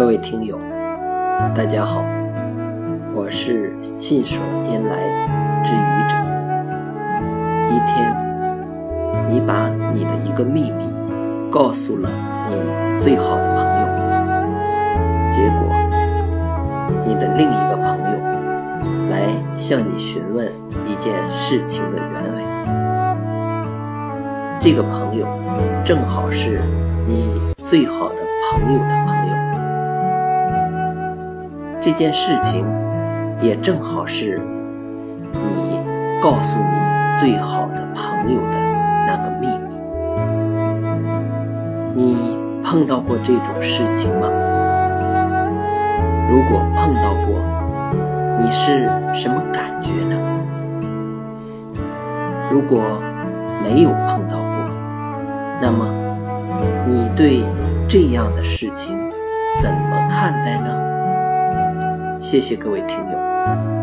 各位听友，大家好，我是信手拈来之愚者。一天，你把你的一个秘密告诉了你最好的朋友，结果你的另一个朋友来向你询问一件事情的原委。这个朋友正好是你最好的朋友的朋友。这件事情也正好是你告诉你最好的朋友的那个秘密。你碰到过这种事情吗？如果碰到过，你是什么感觉呢？如果没有碰到过，那么你对这样的事情怎么看待呢？谢谢各位听友。